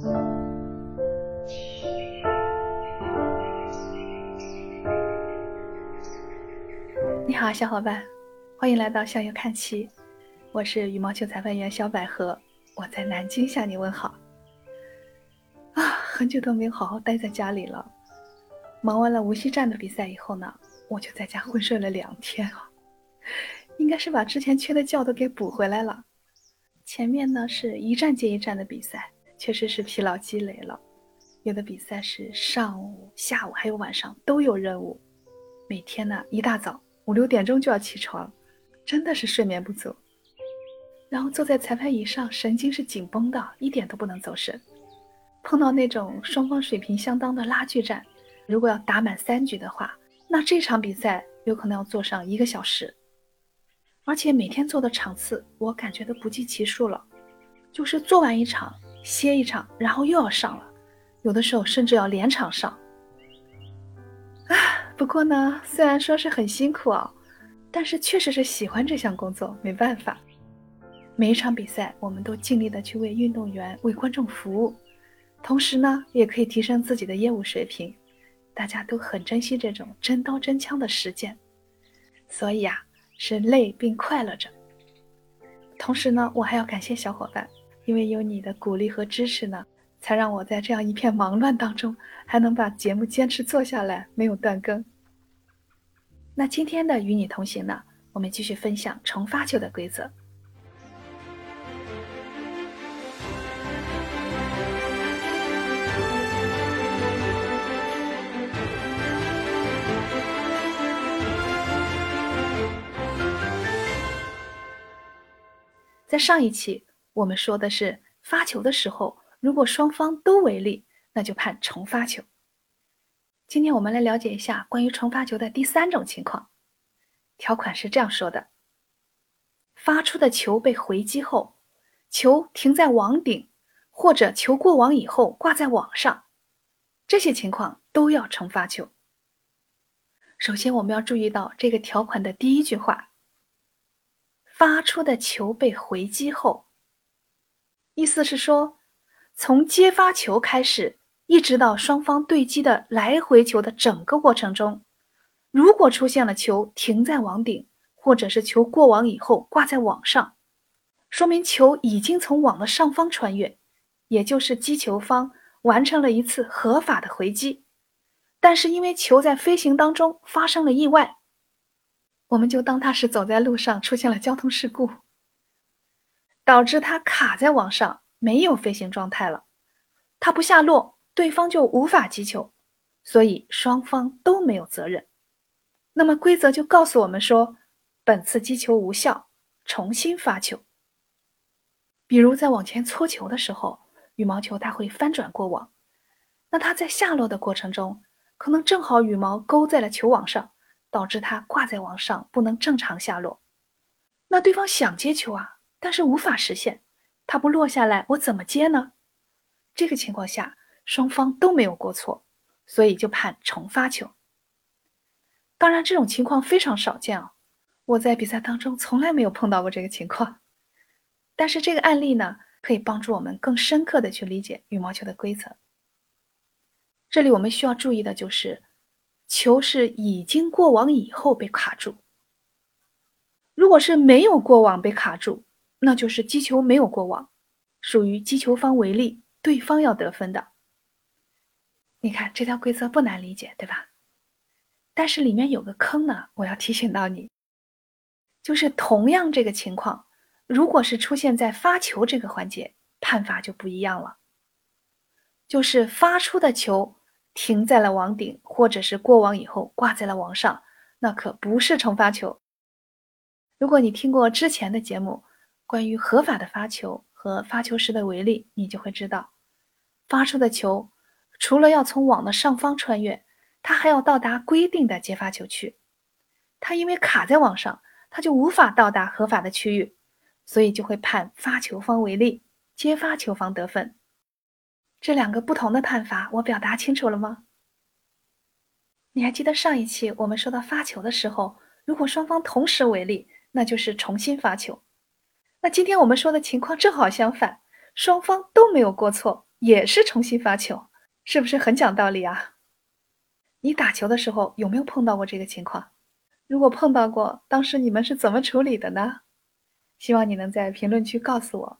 你好，小伙伴，欢迎来到向右看齐，我是羽毛球裁判员小百合，我在南京向你问好。啊，很久都没有好好待在家里了，忙完了无锡站的比赛以后呢，我就在家昏睡了两天啊，应该是把之前缺的觉都给补回来了。前面呢是一站接一站的比赛，确实是疲劳积累了。有的比赛是上午、下午还有晚上都有任务，每天呢一大早五六点钟就要起床，真的是睡眠不足。然后坐在裁判椅上，神经是紧绷的，一点都不能走神。碰到那种双方水平相当的拉锯战，如果要打满三局的话，那这场比赛有可能要做上一个小时。而且每天做的场次，我感觉都不计其数了，就是做完一场歇一场，然后又要上了，有的时候甚至要连场上。啊，不过呢，虽然说是很辛苦啊，但是确实是喜欢这项工作，没办法。每一场比赛，我们都尽力的去为运动员、为观众服务，同时呢，也可以提升自己的业务水平。大家都很珍惜这种真刀真枪的实践，所以啊。是累并快乐着，同时呢，我还要感谢小伙伴，因为有你的鼓励和支持呢，才让我在这样一片忙乱当中，还能把节目坚持做下来，没有断更。那今天的与你同行呢，我们继续分享重发球的规则。在上一期我们说的是发球的时候，如果双方都违例，那就判重发球。今天我们来了解一下关于重发球的第三种情况。条款是这样说的：发出的球被回击后，球停在网顶，或者球过网以后挂在网上，这些情况都要重发球。首先，我们要注意到这个条款的第一句话。发出的球被回击后，意思是说，从接发球开始，一直到双方对击的来回球的整个过程中，如果出现了球停在网顶，或者是球过网以后挂在网上，说明球已经从网的上方穿越，也就是击球方完成了一次合法的回击。但是因为球在飞行当中发生了意外。我们就当它是走在路上出现了交通事故，导致他卡在网上没有飞行状态了，他不下落，对方就无法击球，所以双方都没有责任。那么规则就告诉我们说，本次击球无效，重新发球。比如在往前搓球的时候，羽毛球它会翻转过网，那它在下落的过程中，可能正好羽毛勾在了球网上。导致它挂在网上不能正常下落，那对方想接球啊，但是无法实现，它不落下来，我怎么接呢？这个情况下双方都没有过错，所以就判重发球。当然这种情况非常少见啊，我在比赛当中从来没有碰到过这个情况。但是这个案例呢，可以帮助我们更深刻的去理解羽毛球的规则。这里我们需要注意的就是。球是已经过网以后被卡住，如果是没有过网被卡住，那就是击球没有过网，属于击球方为例，对方要得分的。你看这条规则不难理解，对吧？但是里面有个坑呢，我要提醒到你，就是同样这个情况，如果是出现在发球这个环节，判罚就不一样了，就是发出的球。停在了网顶，或者是过网以后挂在了网上，那可不是重发球。如果你听过之前的节目，关于合法的发球和发球时的违例，你就会知道，发出的球除了要从网的上方穿越，它还要到达规定的接发球区。它因为卡在网上，它就无法到达合法的区域，所以就会判发球方违例，接发球方得分。这两个不同的判罚，我表达清楚了吗？你还记得上一期我们说到发球的时候，如果双方同时违例，那就是重新发球。那今天我们说的情况正好相反，双方都没有过错，也是重新发球，是不是很讲道理啊？你打球的时候有没有碰到过这个情况？如果碰到过，当时你们是怎么处理的呢？希望你能在评论区告诉我。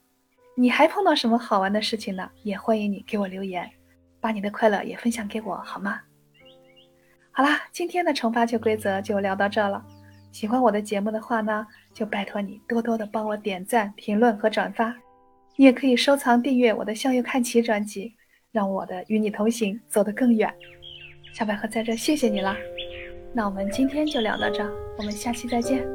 你还碰到什么好玩的事情呢？也欢迎你给我留言，把你的快乐也分享给我，好吗？好啦，今天的惩罚球规则就聊到这了。喜欢我的节目的话呢，就拜托你多多的帮我点赞、评论和转发。你也可以收藏订阅我的《向右看齐》专辑，让我的与你同行走得更远。小百合在这谢谢你了。那我们今天就聊到这，我们下期再见。